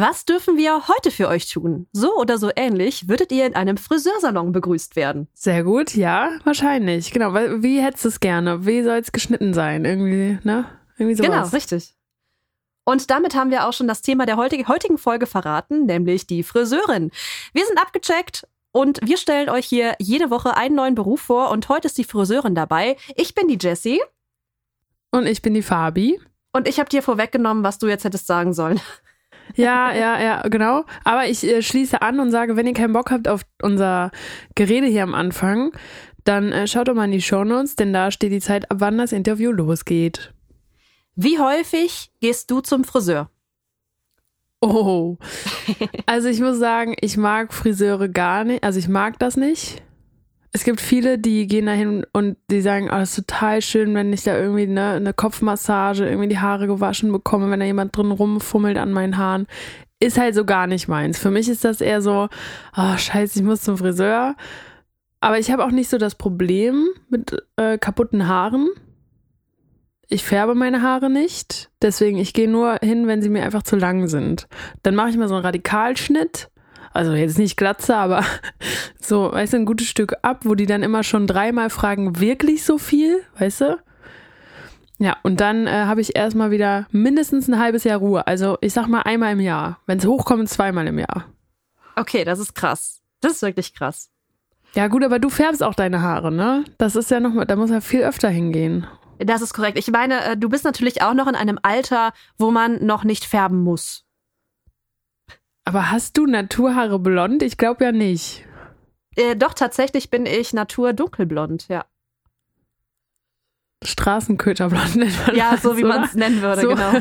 Was dürfen wir heute für euch tun? So oder so ähnlich würdet ihr in einem Friseursalon begrüßt werden. Sehr gut, ja, wahrscheinlich. Genau, wie hättest du es gerne? Wie soll es geschnitten sein? Irgendwie, ne? Irgendwie sowas. Genau, richtig. Und damit haben wir auch schon das Thema der heutigen Folge verraten, nämlich die Friseurin. Wir sind abgecheckt und wir stellen euch hier jede Woche einen neuen Beruf vor und heute ist die Friseurin dabei. Ich bin die Jessie. Und ich bin die Fabi. Und ich habe dir vorweggenommen, was du jetzt hättest sagen sollen. Ja, ja, ja, genau. Aber ich äh, schließe an und sage, wenn ihr keinen Bock habt auf unser Gerede hier am Anfang, dann äh, schaut doch mal in die Shownotes, denn da steht die Zeit, ab wann das Interview losgeht. Wie häufig gehst du zum Friseur? Oh. Also ich muss sagen, ich mag Friseure gar nicht. Also ich mag das nicht. Es gibt viele, die gehen da hin und die sagen, oh, das ist total schön, wenn ich da irgendwie eine, eine Kopfmassage, irgendwie die Haare gewaschen bekomme, wenn da jemand drin rumfummelt an meinen Haaren. Ist halt so gar nicht meins. Für mich ist das eher so, oh scheiße, ich muss zum Friseur. Aber ich habe auch nicht so das Problem mit äh, kaputten Haaren. Ich färbe meine Haare nicht, deswegen ich gehe nur hin, wenn sie mir einfach zu lang sind. Dann mache ich mal so einen Radikalschnitt also jetzt nicht Glatze, aber so, weißt du, ein gutes Stück ab, wo die dann immer schon dreimal fragen, wirklich so viel, weißt du? Ja, und dann äh, habe ich erstmal wieder mindestens ein halbes Jahr Ruhe. Also ich sag mal einmal im Jahr. Wenn es hochkommt, zweimal im Jahr. Okay, das ist krass. Das ist wirklich krass. Ja, gut, aber du färbst auch deine Haare, ne? Das ist ja nochmal, da muss er viel öfter hingehen. Das ist korrekt. Ich meine, äh, du bist natürlich auch noch in einem Alter, wo man noch nicht färben muss. Aber hast du Naturhaare blond? Ich glaube ja nicht. Äh, doch, tatsächlich bin ich Natur dunkelblond, ja. Straßenköterblond nennt man Ja, das, so wie man es nennen würde, so. genau.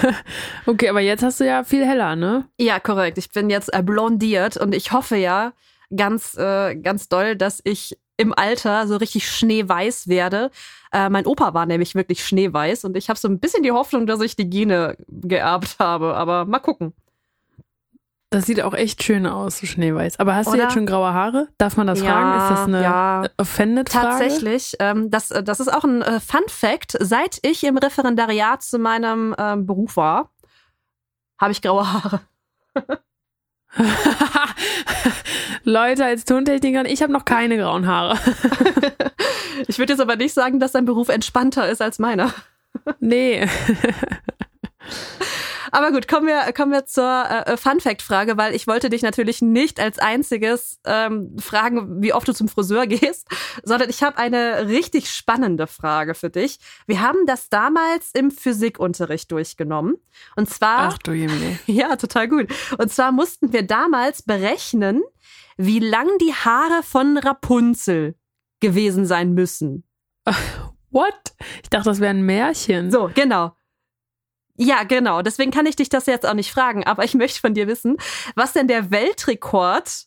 okay, aber jetzt hast du ja viel heller, ne? Ja, korrekt. Ich bin jetzt äh, blondiert und ich hoffe ja ganz, äh, ganz doll, dass ich im Alter so richtig schneeweiß werde. Äh, mein Opa war nämlich wirklich schneeweiß und ich habe so ein bisschen die Hoffnung, dass ich die Gene geerbt habe. Aber mal gucken. Das sieht auch echt schön aus, so schneeweiß. Aber hast Oder? du jetzt schon graue Haare? Darf man das ja, fragen? Ist das eine ja. Offended-Frage? Tatsächlich. Ähm, das, äh, das ist auch ein äh, Fun-Fact. Seit ich im Referendariat zu meinem ähm, Beruf war, habe ich graue Haare. Leute, als Tontechnikerin, ich habe noch keine grauen Haare. ich würde jetzt aber nicht sagen, dass dein Beruf entspannter ist als meiner. nee. Aber gut, kommen wir, kommen wir zur äh, Fun-Fact-Frage, weil ich wollte dich natürlich nicht als einziges ähm, fragen, wie oft du zum Friseur gehst, sondern ich habe eine richtig spannende Frage für dich. Wir haben das damals im Physikunterricht durchgenommen. Und zwar. Ach du Jemine. Ja, total gut. Und zwar mussten wir damals berechnen, wie lang die Haare von Rapunzel gewesen sein müssen. What? Ich dachte, das wäre ein Märchen. So, genau. Ja, genau. Deswegen kann ich dich das jetzt auch nicht fragen. Aber ich möchte von dir wissen, was denn der Weltrekord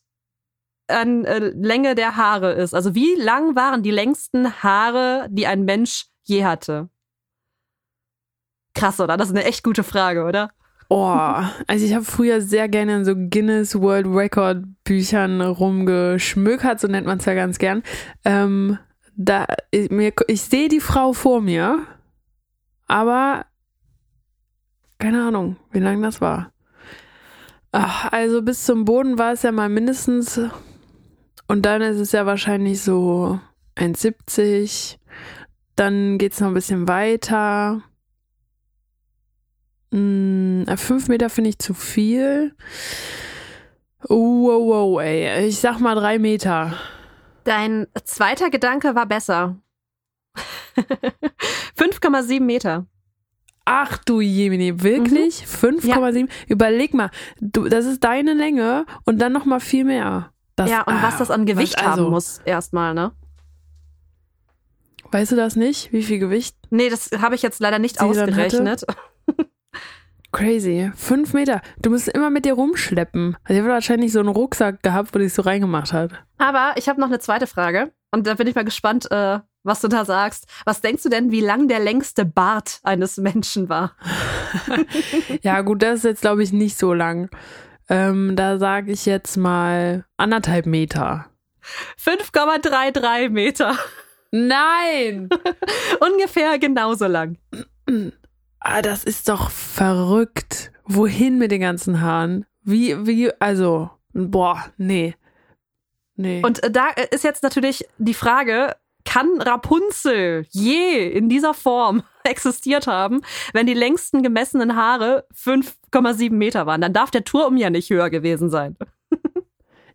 an äh, Länge der Haare ist. Also wie lang waren die längsten Haare, die ein Mensch je hatte? Krass, oder? Das ist eine echt gute Frage, oder? Oh, also ich habe früher sehr gerne in so Guinness World Record Büchern rumgeschmökert, so nennt man es ja ganz gern. Ähm, da, ich, ich sehe die Frau vor mir, aber keine Ahnung, wie lang das war. Ach, also bis zum Boden war es ja mal mindestens. Und dann ist es ja wahrscheinlich so 1,70. Dann geht es noch ein bisschen weiter. Hm, fünf Meter finde ich zu viel. Wow, wow, ey. Ich sag mal drei Meter. Dein zweiter Gedanke war besser. 5,7 Meter. Ach du Jemini, wirklich? Mhm. 5,7? Ja. Überleg mal, du, das ist deine Länge und dann nochmal viel mehr. Das, ja, und ah, was das an Gewicht also, haben muss, erstmal, ne? Weißt du das nicht? Wie viel Gewicht? Nee, das habe ich jetzt leider nicht Sie ausgerechnet. Crazy. Fünf Meter. Du musst immer mit dir rumschleppen. Also ich habe wahrscheinlich so einen Rucksack gehabt, wo die es so reingemacht hat. Aber ich habe noch eine zweite Frage. Und da bin ich mal gespannt, äh, was du da sagst. Was denkst du denn, wie lang der längste Bart eines Menschen war? ja, gut, das ist jetzt, glaube ich, nicht so lang. Ähm, da sage ich jetzt mal anderthalb Meter. 5,33 Meter. Nein! Ungefähr genauso lang. Ah, das ist doch verrückt. Wohin mit den ganzen Haaren? Wie, wie, also, boah, nee. Nee. Und äh, da ist jetzt natürlich die Frage, kann Rapunzel je in dieser Form existiert haben, wenn die längsten gemessenen Haare 5,7 Meter waren? Dann darf der Turm ja nicht höher gewesen sein.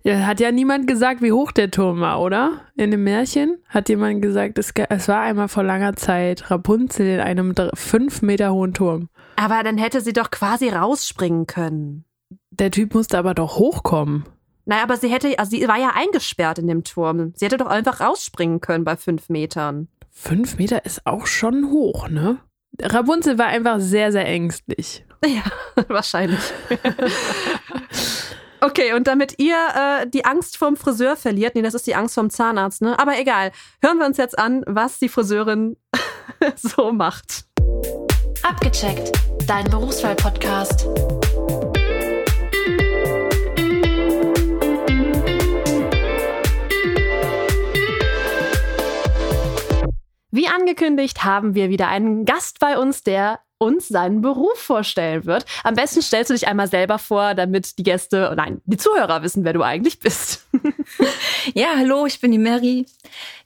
Ja, hat ja niemand gesagt, wie hoch der Turm war, oder? In dem Märchen hat jemand gesagt, es, es war einmal vor langer Zeit Rapunzel in einem fünf Meter hohen Turm. Aber dann hätte sie doch quasi rausspringen können. Der Typ musste aber doch hochkommen. Naja, aber sie hätte, also sie war ja eingesperrt in dem Turm. Sie hätte doch einfach rausspringen können bei fünf Metern. Fünf Meter ist auch schon hoch, ne? Rapunzel war einfach sehr, sehr ängstlich. Ja, wahrscheinlich. Okay, und damit ihr äh, die Angst vorm Friseur verliert, nee, das ist die Angst vorm Zahnarzt, ne? Aber egal, hören wir uns jetzt an, was die Friseurin so macht. Abgecheckt, dein Berufswahl-Podcast. Wie angekündigt haben wir wieder einen Gast bei uns, der uns seinen Beruf vorstellen wird. Am besten stellst du dich einmal selber vor, damit die Gäste, nein, die Zuhörer wissen, wer du eigentlich bist. ja, hallo, ich bin die Mary.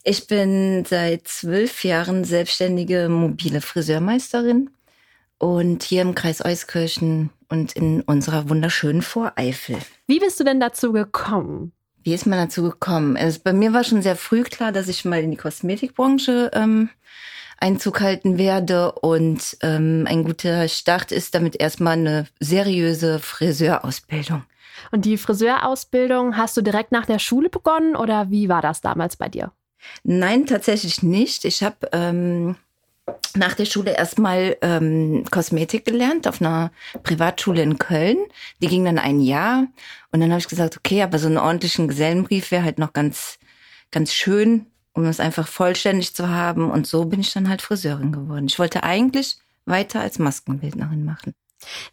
Ich bin seit zwölf Jahren selbstständige mobile Friseurmeisterin und hier im Kreis Euskirchen und in unserer wunderschönen Voreifel. Wie bist du denn dazu gekommen? Wie ist man dazu gekommen? Also bei mir war schon sehr früh klar, dass ich mal in die Kosmetikbranche ähm, Einzug halten werde. Und ähm, ein guter Start ist damit erstmal eine seriöse Friseurausbildung. Und die Friseurausbildung hast du direkt nach der Schule begonnen oder wie war das damals bei dir? Nein, tatsächlich nicht. Ich habe ähm, nach der Schule erstmal ähm, Kosmetik gelernt auf einer Privatschule in Köln. Die ging dann ein Jahr und dann habe ich gesagt, okay, aber so einen ordentlichen Gesellenbrief wäre halt noch ganz ganz schön um es einfach vollständig zu haben. Und so bin ich dann halt Friseurin geworden. Ich wollte eigentlich weiter als Maskenbildnerin machen.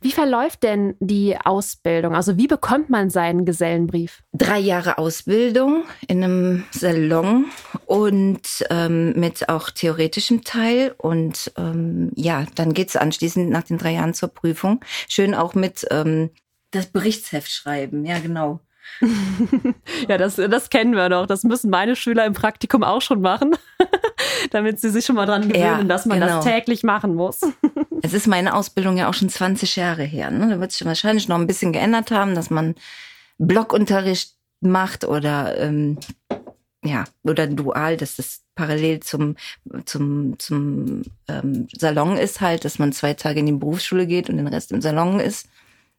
Wie verläuft denn die Ausbildung? Also wie bekommt man seinen Gesellenbrief? Drei Jahre Ausbildung in einem Salon und ähm, mit auch theoretischem Teil. Und ähm, ja, dann geht's anschließend nach den drei Jahren zur Prüfung. Schön auch mit ähm, das Berichtsheft schreiben. Ja, genau ja, das, das kennen wir doch. Das müssen meine Schüler im Praktikum auch schon machen, damit sie sich schon mal dran gewöhnen, ja, dass man genau. das täglich machen muss. es ist meine Ausbildung ja auch schon 20 Jahre her. Ne? Da wird sich wahrscheinlich noch ein bisschen geändert haben, dass man Blockunterricht macht oder ähm, ja oder dual, dass das parallel zum zum zum ähm, Salon ist halt, dass man zwei Tage in die Berufsschule geht und den Rest im Salon ist.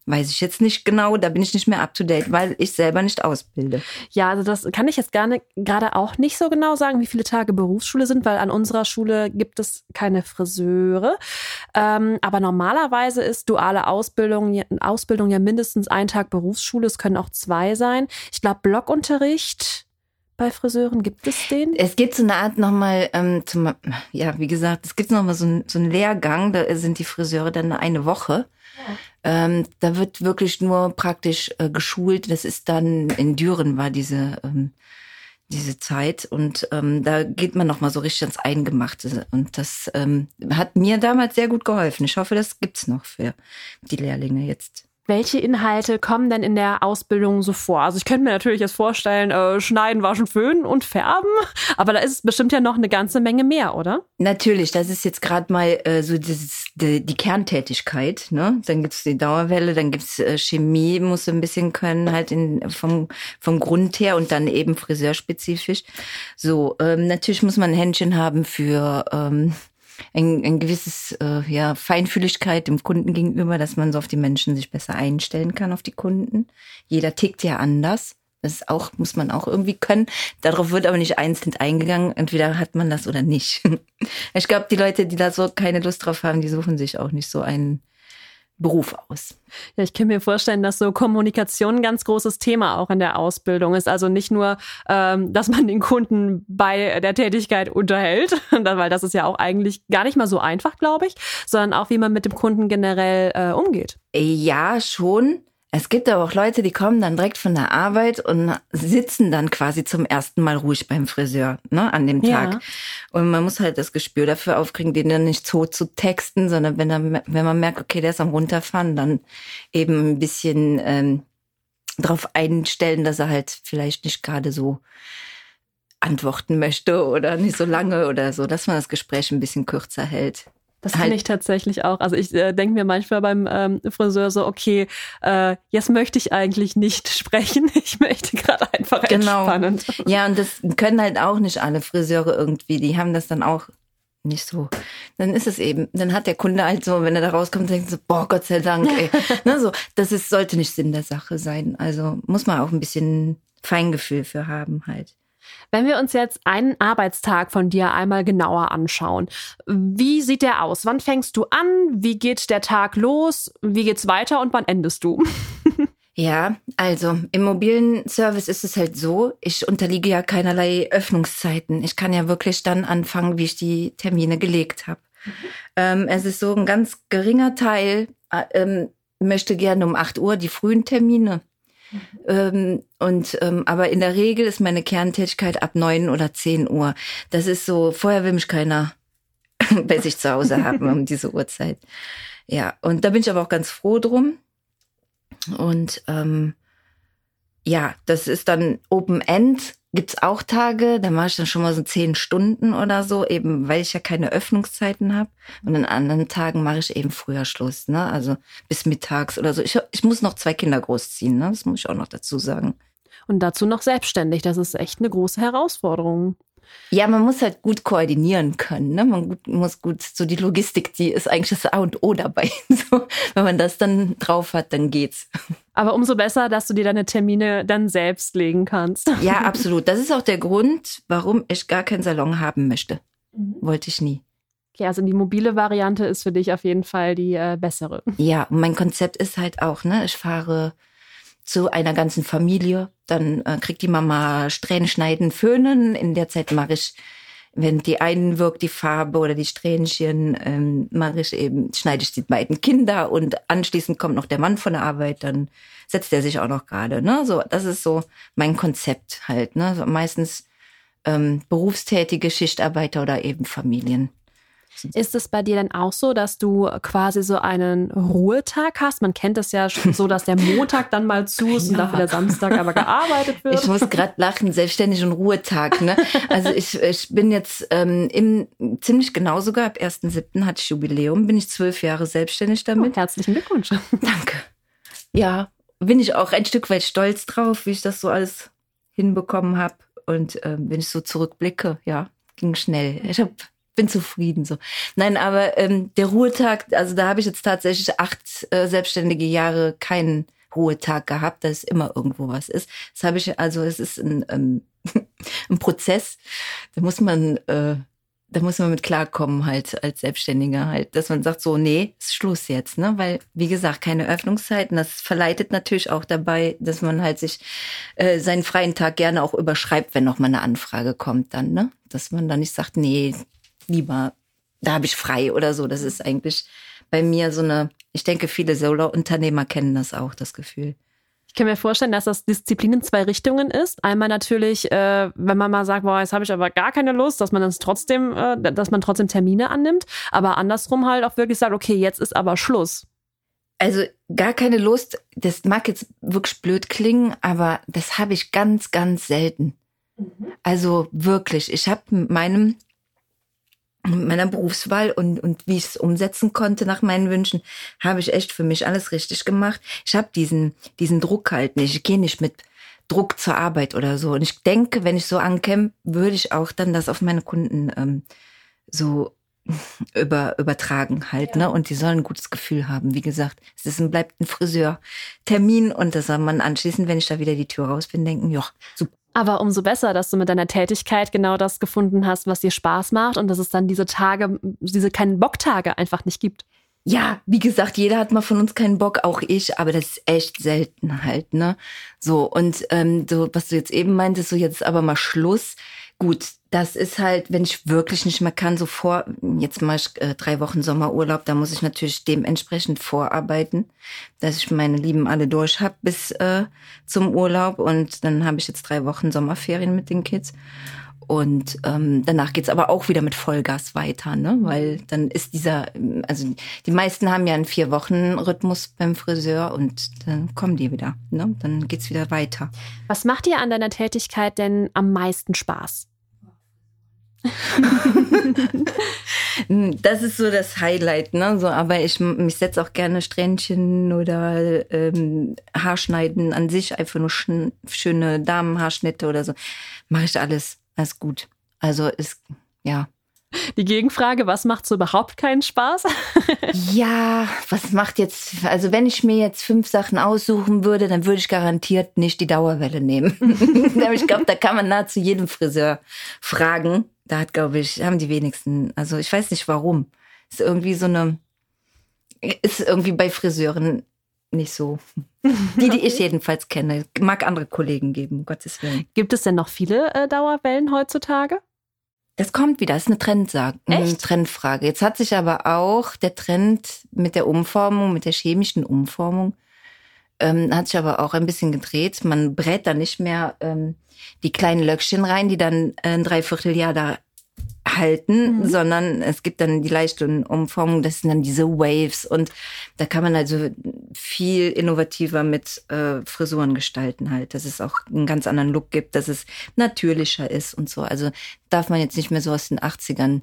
Weiß ich jetzt nicht genau, da bin ich nicht mehr up to date, weil ich selber nicht ausbilde. Ja, also das kann ich jetzt gerade auch nicht so genau sagen, wie viele Tage Berufsschule sind, weil an unserer Schule gibt es keine Friseure. Ähm, aber normalerweise ist duale Ausbildung, Ausbildung ja mindestens ein Tag Berufsschule, es können auch zwei sein. Ich glaube, Blockunterricht bei Friseuren? Gibt es den? Es gibt so eine Art nochmal, ähm, zum, ja, wie gesagt, es gibt nochmal so, ein, so einen Lehrgang, da sind die Friseure dann eine Woche. Ähm, da wird wirklich nur praktisch äh, geschult. Das ist dann in Düren war diese ähm, diese Zeit und ähm, da geht man noch mal so richtig ans Eingemachte und das ähm, hat mir damals sehr gut geholfen. Ich hoffe, das gibt's noch für die Lehrlinge jetzt. Welche Inhalte kommen denn in der Ausbildung so vor? Also ich könnte mir natürlich jetzt vorstellen, äh, schneiden, waschen, föhnen und färben, aber da ist bestimmt ja noch eine ganze Menge mehr, oder? Natürlich, das ist jetzt gerade mal äh, so dieses, die, die Kerntätigkeit. Ne? Dann gibt's die Dauerwelle, dann gibt's äh, Chemie, muss ein bisschen können, halt in, vom, vom Grund her und dann eben friseurspezifisch. So, ähm, natürlich muss man ein Händchen haben für ähm, ein, ein gewisses äh, ja, Feinfühligkeit dem Kunden gegenüber, dass man so auf die Menschen sich besser einstellen kann, auf die Kunden. Jeder tickt ja anders. Das ist auch, muss man auch irgendwie können. Darauf wird aber nicht einzeln eingegangen. Entweder hat man das oder nicht. Ich glaube, die Leute, die da so keine Lust drauf haben, die suchen sich auch nicht so einen Beruf aus. Ja, ich kann mir vorstellen, dass so Kommunikation ein ganz großes Thema auch in der Ausbildung ist. Also nicht nur, ähm, dass man den Kunden bei der Tätigkeit unterhält, weil das ist ja auch eigentlich gar nicht mal so einfach, glaube ich, sondern auch, wie man mit dem Kunden generell äh, umgeht. Ja, schon. Es gibt aber auch Leute, die kommen dann direkt von der Arbeit und sitzen dann quasi zum ersten Mal ruhig beim Friseur, ne, an dem Tag. Ja. Und man muss halt das Gespür dafür aufkriegen, den dann nicht so zu texten, sondern wenn, er, wenn man merkt, okay, der ist am runterfahren, dann eben ein bisschen ähm, darauf einstellen, dass er halt vielleicht nicht gerade so antworten möchte oder nicht so lange oder so, dass man das Gespräch ein bisschen kürzer hält. Das Halt- finde ich tatsächlich auch. Also ich äh, denke mir manchmal beim ähm, Friseur so, okay, äh, jetzt möchte ich eigentlich nicht sprechen. Ich möchte gerade einfach Genau. entspannen. Ja, und das können halt auch nicht alle Friseure irgendwie. Die haben das dann auch nicht so. Dann ist es eben, dann hat der Kunde halt so, wenn er da rauskommt, denkt so, boah, Gott sei Dank, ey. ne, so, das ist, sollte nicht Sinn der Sache sein. Also muss man auch ein bisschen Feingefühl für haben halt. Wenn wir uns jetzt einen Arbeitstag von dir einmal genauer anschauen, wie sieht der aus? Wann fängst du an? Wie geht der Tag los? Wie geht's weiter und wann endest du? Ja, also im mobilen Service ist es halt so, ich unterliege ja keinerlei Öffnungszeiten. Ich kann ja wirklich dann anfangen, wie ich die Termine gelegt habe. Ähm, es ist so ein ganz geringer Teil, äh, ähm, möchte gerne um 8 Uhr die frühen Termine. Ähm, und ähm, aber in der Regel ist meine Kerntätigkeit ab 9 oder 10 Uhr. Das ist so, vorher will mich keiner bei sich zu Hause haben um diese Uhrzeit. Ja, und da bin ich aber auch ganz froh drum. Und ähm, ja, das ist dann Open End. Gibt's auch Tage, da mache ich dann schon mal so zehn Stunden oder so, eben weil ich ja keine Öffnungszeiten habe. Und an anderen Tagen mache ich eben früher Schluss, ne? Also bis mittags oder so. Ich, ich muss noch zwei Kinder großziehen, ne? Das muss ich auch noch dazu sagen. Und dazu noch selbstständig. Das ist echt eine große Herausforderung. Ja, man muss halt gut koordinieren können. Ne? Man gut, muss gut, so die Logistik, die ist eigentlich das A und O dabei. So, wenn man das dann drauf hat, dann geht's. Aber umso besser, dass du dir deine Termine dann selbst legen kannst. Ja, absolut. Das ist auch der Grund, warum ich gar keinen Salon haben möchte. Wollte ich nie. Okay, also die mobile Variante ist für dich auf jeden Fall die äh, bessere. Ja, und mein Konzept ist halt auch, ne, ich fahre zu einer ganzen Familie, dann äh, kriegt die Mama Strähnen schneiden, föhnen. In der Zeit mache ich, wenn die einen wirkt, die Farbe oder die Strähnchen, ähm, mache ich eben, schneide ich die beiden Kinder und anschließend kommt noch der Mann von der Arbeit, dann setzt er sich auch noch gerade. Ne? So, das ist so mein Konzept halt. Ne? So, meistens ähm, berufstätige Schichtarbeiter oder eben Familien. Ist es bei dir denn auch so, dass du quasi so einen Ruhetag hast? Man kennt es ja schon so, dass der Montag dann mal zu ist und Ja. dafür der Samstag aber gearbeitet wird. Ich muss gerade lachen, selbstständig und Ruhetag. Ne? Also ich, ich bin jetzt ähm, im ziemlich genau sogar, ab 1.7. hatte ich Jubiläum, bin ich zwölf Jahre selbstständig damit. Herzlichen Glückwunsch. Danke. Ja, bin ich auch ein Stück weit stolz drauf, wie ich das so alles hinbekommen habe. Und ähm, wenn ich so zurückblicke, ja, ging schnell. Ich hab, bin zufrieden so. Nein, aber ähm, der Ruhetag, also da habe ich jetzt tatsächlich acht äh, selbstständige Jahre keinen Ruhetag gehabt, dass immer irgendwo was ist. Das habe ich, also es ist ein, ähm, ein Prozess. Da muss man, äh, da muss man mit klarkommen halt als Selbstständiger halt, dass man sagt so, nee, ist Schluss jetzt, ne? Weil wie gesagt keine Öffnungszeiten. Das verleitet natürlich auch dabei, dass man halt sich äh, seinen freien Tag gerne auch überschreibt, wenn noch mal eine Anfrage kommt, dann, ne? Dass man dann nicht sagt, nee, lieber, da habe ich frei oder so. Das ist eigentlich bei mir so eine. Ich denke, viele Solo-Unternehmer kennen das auch, das Gefühl. Ich kann mir vorstellen, dass das Disziplin in zwei Richtungen ist. Einmal natürlich, äh, wenn man mal sagt, boah, jetzt habe ich aber gar keine Lust, dass man das trotzdem, äh, dass man trotzdem Termine annimmt, aber andersrum halt auch wirklich sagt, okay, jetzt ist aber Schluss. Also gar keine Lust. Das mag jetzt wirklich blöd klingen, aber das habe ich ganz, ganz selten. Also wirklich. Ich habe mit meinem meiner Berufswahl und, und wie ich es umsetzen konnte nach meinen Wünschen, habe ich echt für mich alles richtig gemacht. Ich habe diesen, diesen Druck halt nicht. Ich gehe nicht mit Druck zur Arbeit oder so. Und ich denke, wenn ich so ankäme, würde ich auch dann das auf meine Kunden ähm, so über, übertragen halt, ne? Und die sollen ein gutes Gefühl haben. Wie gesagt, es ist ein, bleibt ein Friseurtermin und das soll man anschließend, wenn ich da wieder die Tür raus bin, denken, ja, super. Aber umso besser, dass du mit deiner Tätigkeit genau das gefunden hast, was dir Spaß macht und dass es dann diese Tage, diese keinen Bocktage einfach nicht gibt. Ja, wie gesagt, jeder hat mal von uns keinen Bock, auch ich, aber das ist echt selten halt, ne? So, und ähm, so, was du jetzt eben meintest, so jetzt aber mal Schluss. Gut, das ist halt, wenn ich wirklich nicht mehr kann, so vor, jetzt mache ich äh, drei Wochen Sommerurlaub, da muss ich natürlich dementsprechend vorarbeiten, dass ich meine Lieben alle durch habe bis äh, zum Urlaub und dann habe ich jetzt drei Wochen Sommerferien mit den Kids. Und ähm, danach geht's aber auch wieder mit Vollgas weiter, ne? Weil dann ist dieser, also die meisten haben ja einen Vier-Wochen-Rhythmus beim Friseur und dann kommen die wieder, ne? Dann geht's wieder weiter. Was macht dir an deiner Tätigkeit denn am meisten Spaß? das ist so das Highlight, ne? So, aber ich, ich setze auch gerne Strähnchen oder ähm, Haarschneiden an sich, einfach nur schöne Damenhaarschnitte oder so. Mache ich alles. Alles gut. Also ist, ja. Die Gegenfrage, was macht so überhaupt keinen Spaß? ja, was macht jetzt, also wenn ich mir jetzt fünf Sachen aussuchen würde, dann würde ich garantiert nicht die Dauerwelle nehmen. ich glaube, da kann man nahezu jedem Friseur fragen. Da hat, glaube ich, haben die wenigsten, also ich weiß nicht warum. Ist irgendwie so eine, ist irgendwie bei Friseuren nicht so. Die, die ich jedenfalls kenne. Mag andere Kollegen geben, um Gottes Willen. Gibt es denn noch viele äh, Dauerwellen heutzutage? Das kommt wieder, das ist eine, Trendsag eine Trendfrage. Jetzt hat sich aber auch der Trend mit der Umformung, mit der chemischen Umformung, ähm, hat sich aber auch ein bisschen gedreht. Man brät da nicht mehr ähm, die kleinen Löckchen rein, die dann ein Dreivierteljahr da halten, mhm. sondern es gibt dann die leichte Umformung, das sind dann diese Waves und da kann man also viel innovativer mit äh, Frisuren gestalten halt, dass es auch einen ganz anderen Look gibt, dass es natürlicher ist und so. Also darf man jetzt nicht mehr so aus den 80ern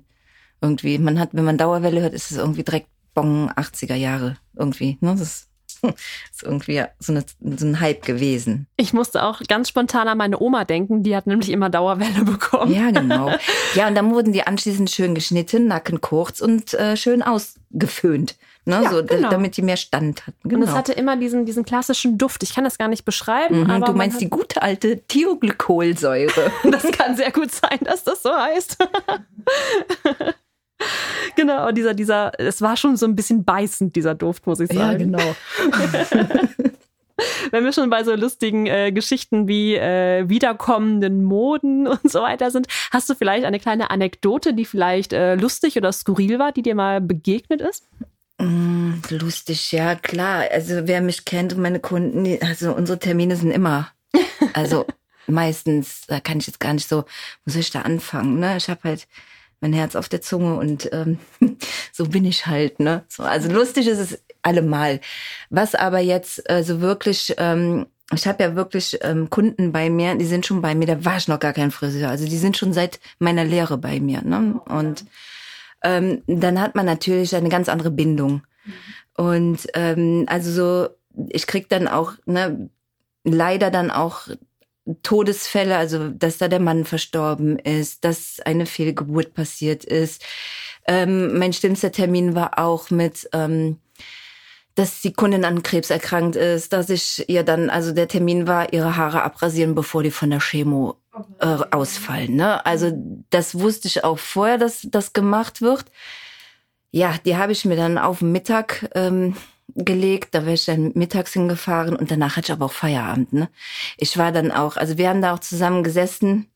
irgendwie, man hat, wenn man Dauerwelle hört, ist es irgendwie direkt Bon 80er Jahre irgendwie, ne? Das ist irgendwie so, eine, so ein Hype gewesen. Ich musste auch ganz spontan an meine Oma denken, die hat nämlich immer Dauerwelle bekommen. Ja, genau. Ja, und dann wurden die anschließend schön geschnitten, Nacken kurz und äh, schön ausgeföhnt. Ne, ja, so, genau. damit die mehr Stand hatten. Genau. Und es hatte immer diesen, diesen klassischen Duft. Ich kann das gar nicht beschreiben. Mhm, aber du meinst die gute alte Thioglykolsäure. das kann sehr gut sein, dass das so heißt. Genau, dieser, dieser, es war schon so ein bisschen beißend, dieser Duft, muss ich sagen. Ja, genau. Wenn wir schon bei so lustigen äh, Geschichten wie äh, wiederkommenden Moden und so weiter sind, hast du vielleicht eine kleine Anekdote, die vielleicht äh, lustig oder skurril war, die dir mal begegnet ist? Mm, lustig, ja, klar. Also wer mich kennt und meine Kunden, also unsere Termine sind immer, also meistens, da kann ich jetzt gar nicht so, wo soll ich da anfangen, ne? Ich habe halt mein Herz auf der Zunge und ähm, so bin ich halt. Ne? So, also lustig ist es allemal. Was aber jetzt äh, so wirklich, ähm, ich habe ja wirklich ähm, Kunden bei mir, die sind schon bei mir, da war ich noch gar kein Friseur. Also die sind schon seit meiner Lehre bei mir. Ne? Und ähm, dann hat man natürlich eine ganz andere Bindung. Und ähm, also so, ich krieg dann auch ne, leider dann auch Todesfälle, also dass da der Mann verstorben ist, dass eine Fehlgeburt passiert ist. Ähm, mein schlimmster Termin war auch mit, ähm, dass die Kundin an Krebs erkrankt ist, dass ich ihr dann, also der Termin war, ihre Haare abrasieren, bevor die von der Chemo äh, ausfallen. Ne? Also das wusste ich auch vorher, dass das gemacht wird. Ja, die habe ich mir dann auf Mittag ähm, gelegt, da wäre ich dann mittags hingefahren und danach hatte ich aber auch Feierabend. Ne? Ich war dann auch, also wir haben da auch zusammen gesessen,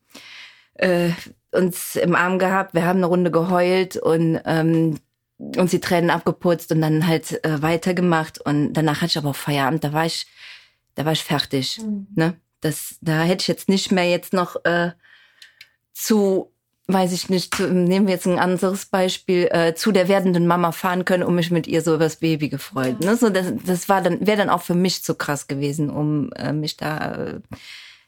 äh, uns im Arm gehabt, wir haben eine Runde geheult und ähm, uns die Tränen abgeputzt und dann halt äh, weitergemacht und danach hatte ich aber auch Feierabend, da war ich, da war ich fertig. Mhm. Ne? Das, da hätte ich jetzt nicht mehr jetzt noch äh, zu weiß ich nicht, nehmen wir jetzt ein anderes Beispiel, äh, zu der werdenden Mama fahren können, um mich mit ihr so übers Baby gefreut. Ne? So, das, das war dann, wäre dann auch für mich zu krass gewesen, um äh, mich da, äh,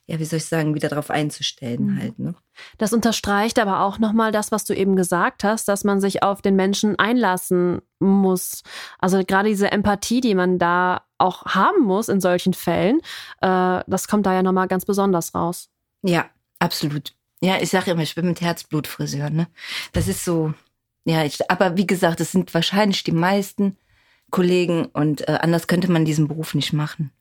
ja, wie soll ich sagen, wieder drauf einzustellen mhm. halt. Ne? Das unterstreicht aber auch nochmal das, was du eben gesagt hast, dass man sich auf den Menschen einlassen muss. Also gerade diese Empathie, die man da auch haben muss in solchen Fällen, äh, das kommt da ja nochmal ganz besonders raus. Ja, absolut. Ja, ich sage immer, ich bin mit Herzblut Friseur, ne? Das ist so, ja, ich, aber wie gesagt, es sind wahrscheinlich die meisten Kollegen und äh, anders könnte man diesen Beruf nicht machen.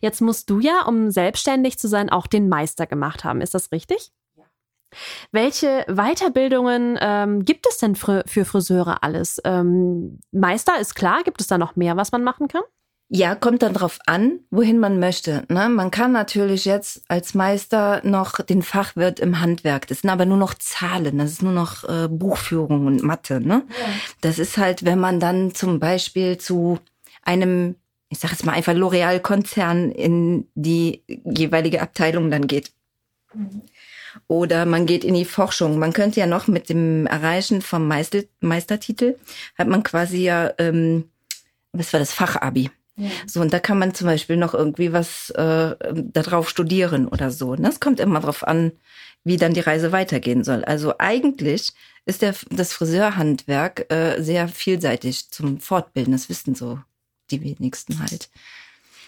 Jetzt musst du ja, um selbstständig zu sein, auch den Meister gemacht haben. Ist das richtig? Ja. Welche Weiterbildungen ähm, gibt es denn für, für Friseure alles? Ähm, Meister ist klar, gibt es da noch mehr, was man machen kann? Ja, kommt dann drauf an, wohin man möchte. Ne? Man kann natürlich jetzt als Meister noch den Fachwirt im Handwerk. Das sind aber nur noch Zahlen, das ist nur noch äh, Buchführung und Mathe. Ne? Ja. Das ist halt, wenn man dann zum Beispiel zu einem, ich sage jetzt mal einfach L'Oreal-Konzern in die jeweilige Abteilung dann geht. Mhm. Oder man geht in die Forschung. Man könnte ja noch mit dem Erreichen vom Meister, Meistertitel, hat man quasi ja, ähm, was war das, Fachabi. Ja. So, und da kann man zum Beispiel noch irgendwie was äh, darauf studieren oder so. Und das kommt immer darauf an, wie dann die Reise weitergehen soll. Also eigentlich ist der, das Friseurhandwerk äh, sehr vielseitig zum Fortbilden. Das wissen so die wenigsten halt.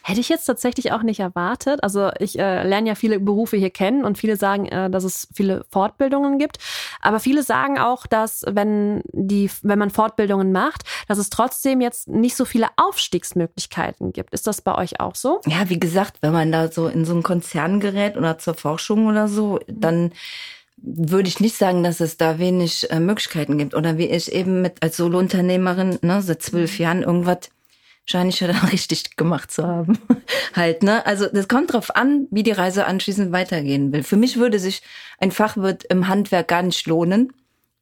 Hätte ich jetzt tatsächlich auch nicht erwartet. Also ich äh, lerne ja viele Berufe hier kennen und viele sagen, äh, dass es viele Fortbildungen gibt. Aber viele sagen auch, dass wenn die, wenn man Fortbildungen macht, dass es trotzdem jetzt nicht so viele Aufstiegsmöglichkeiten gibt. Ist das bei euch auch so? Ja, wie gesagt, wenn man da so in so ein Konzern gerät oder zur Forschung oder so, dann würde ich nicht sagen, dass es da wenig äh, Möglichkeiten gibt. Oder wie ich eben mit als Solounternehmerin, ne, seit zwölf Jahren irgendwas scheine ich ja dann richtig gemacht zu haben. halt, ne? Also das kommt drauf an, wie die Reise anschließend weitergehen will. Für mich würde sich ein Fachwirt im Handwerk gar nicht lohnen,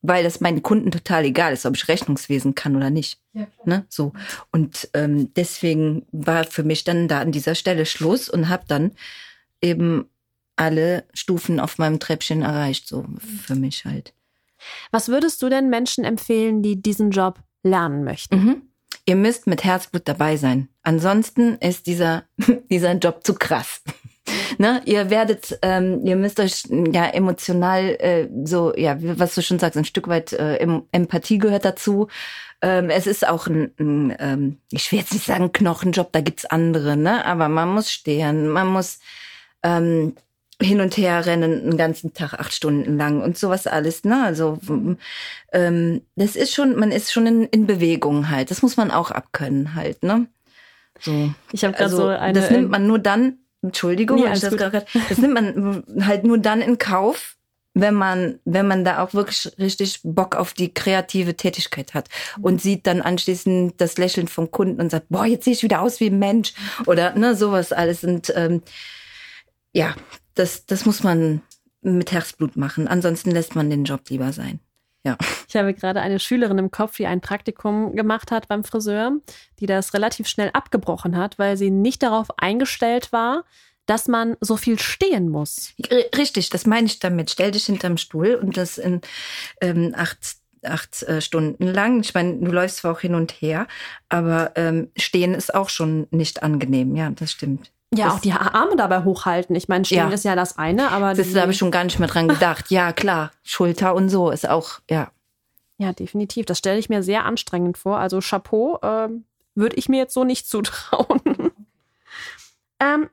weil das meinen Kunden total egal ist, ob ich Rechnungswesen kann oder nicht. Ja, ne? So. Und ähm, deswegen war für mich dann da an dieser Stelle Schluss und habe dann eben alle Stufen auf meinem Treppchen erreicht, so für mich halt. Was würdest du denn Menschen empfehlen, die diesen Job lernen möchten? Mhm. Ihr müsst mit Herzblut dabei sein. Ansonsten ist dieser, dieser Job zu krass. ne? Ihr werdet, ähm, ihr müsst euch ja emotional äh, so, ja, was du schon sagst, ein Stück weit äh, Empathie gehört dazu. Ähm, es ist auch ein, ein ähm, ich will jetzt nicht sagen Knochenjob, da gibt's andere, ne? Aber man muss stehen, man muss ähm, hin und her rennen einen ganzen Tag acht Stunden lang und sowas alles. Ne? Also ähm, das ist schon, man ist schon in, in Bewegung halt. Das muss man auch abkönnen halt. Ne? So. Ich habe gerade also, so eine. Das nimmt man nur dann. Entschuldigung, nee, das, grad, das nimmt man halt nur dann in Kauf, wenn man, wenn man da auch wirklich richtig Bock auf die kreative Tätigkeit hat und sieht dann anschließend das Lächeln vom Kunden und sagt, boah, jetzt sehe ich wieder aus wie ein Mensch oder ne, sowas alles. Und ähm, ja, das, das muss man mit Herzblut machen. Ansonsten lässt man den Job lieber sein. Ja. Ich habe gerade eine Schülerin im Kopf, die ein Praktikum gemacht hat beim Friseur, die das relativ schnell abgebrochen hat, weil sie nicht darauf eingestellt war, dass man so viel stehen muss. Richtig, das meine ich damit. Stell dich hinterm Stuhl und das in ähm, acht acht äh, Stunden lang. Ich meine, du läufst zwar auch hin und her, aber ähm, stehen ist auch schon nicht angenehm. Ja, das stimmt. Ja, das, auch die Arme dabei hochhalten. Ich meine, stehen ja. ist ja das eine, aber. Das habe ich schon gar nicht mehr dran gedacht. Ja, klar. Schulter und so ist auch, ja. Ja, definitiv. Das stelle ich mir sehr anstrengend vor. Also Chapeau äh, würde ich mir jetzt so nicht zutrauen. ähm,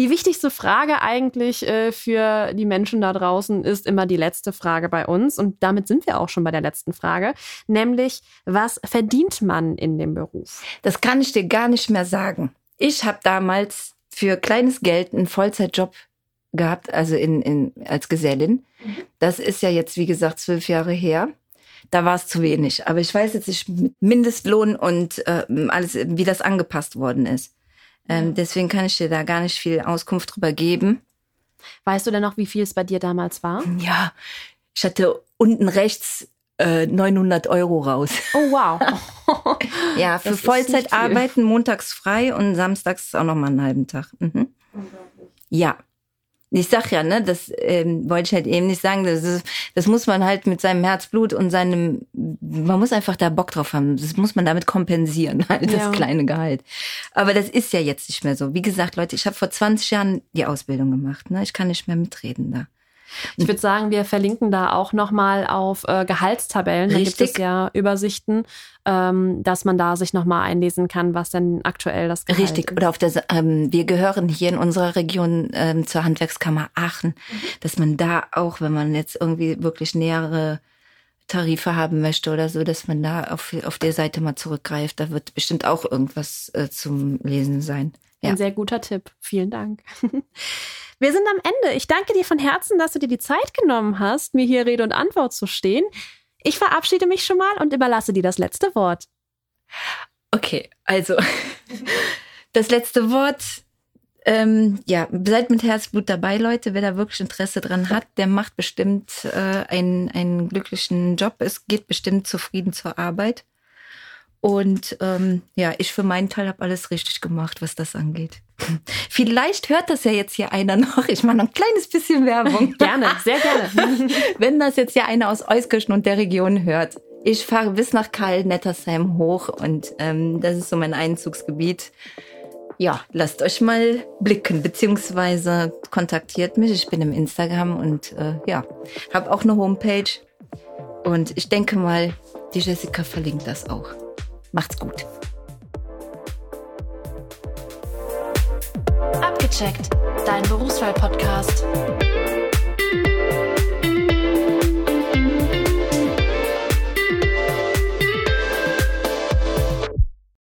die wichtigste Frage eigentlich äh, für die Menschen da draußen ist immer die letzte Frage bei uns. Und damit sind wir auch schon bei der letzten Frage. Nämlich, was verdient man in dem Beruf? Das kann ich dir gar nicht mehr sagen. Ich habe damals für kleines Geld einen Vollzeitjob gehabt, also in, in, als Gesellin. Das ist ja jetzt, wie gesagt, zwölf Jahre her. Da war es zu wenig. Aber ich weiß jetzt nicht mit Mindestlohn und äh, alles, wie das angepasst worden ist. Ähm, deswegen kann ich dir da gar nicht viel Auskunft drüber geben. Weißt du denn noch, wie viel es bei dir damals war? Ja, ich hatte unten rechts äh, 900 Euro raus. Oh wow. ja, für Vollzeit arbeiten, montags frei und samstags auch noch mal einen halben Tag. Mhm. Ja. Ich sag ja, ne, das ähm, wollte ich halt eben nicht sagen. Das, ist, das muss man halt mit seinem Herzblut und seinem, man muss einfach da Bock drauf haben. Das muss man damit kompensieren, halt, das kleine Gehalt. Aber das ist ja jetzt nicht mehr so. Wie gesagt, Leute, ich habe vor 20 Jahren die Ausbildung gemacht. Ne? Ich kann nicht mehr mitreden da. Ich würde sagen, wir verlinken da auch nochmal auf äh, Gehaltstabellen. Richtig. Da gibt es ja Übersichten, ähm, dass man da sich nochmal einlesen kann, was denn aktuell das Gehalt Richtig. ist. Oder auf der, ähm, wir gehören hier in unserer Region ähm, zur Handwerkskammer Aachen, mhm. dass man da auch, wenn man jetzt irgendwie wirklich nähere Tarife haben möchte oder so, dass man da auf, auf der Seite mal zurückgreift. Da wird bestimmt auch irgendwas äh, zum Lesen sein. Ja. Ein sehr guter Tipp. Vielen Dank. Wir sind am Ende. Ich danke dir von Herzen, dass du dir die Zeit genommen hast, mir hier Rede und Antwort zu stehen. Ich verabschiede mich schon mal und überlasse dir das letzte Wort. Okay, also Das letzte Wort. Ähm, ja, seid mit Herzblut dabei, Leute. Wer da wirklich Interesse dran hat, der macht bestimmt äh, einen, einen glücklichen Job. Es geht bestimmt zufrieden zur Arbeit. Und ähm, ja, ich für meinen Teil habe alles richtig gemacht, was das angeht. Vielleicht hört das ja jetzt hier einer noch. Ich mache noch ein kleines bisschen Werbung. gerne, sehr gerne. Wenn das jetzt ja einer aus Euskirchen und der Region hört. Ich fahre bis nach Karl Nettersheim hoch und ähm, das ist so mein Einzugsgebiet. Ja, lasst euch mal blicken, beziehungsweise kontaktiert mich. Ich bin im Instagram und äh, ja, habe auch eine Homepage. Und ich denke mal, die Jessica verlinkt das auch. Macht's gut. Abgecheckt, dein Berufswahl-Podcast.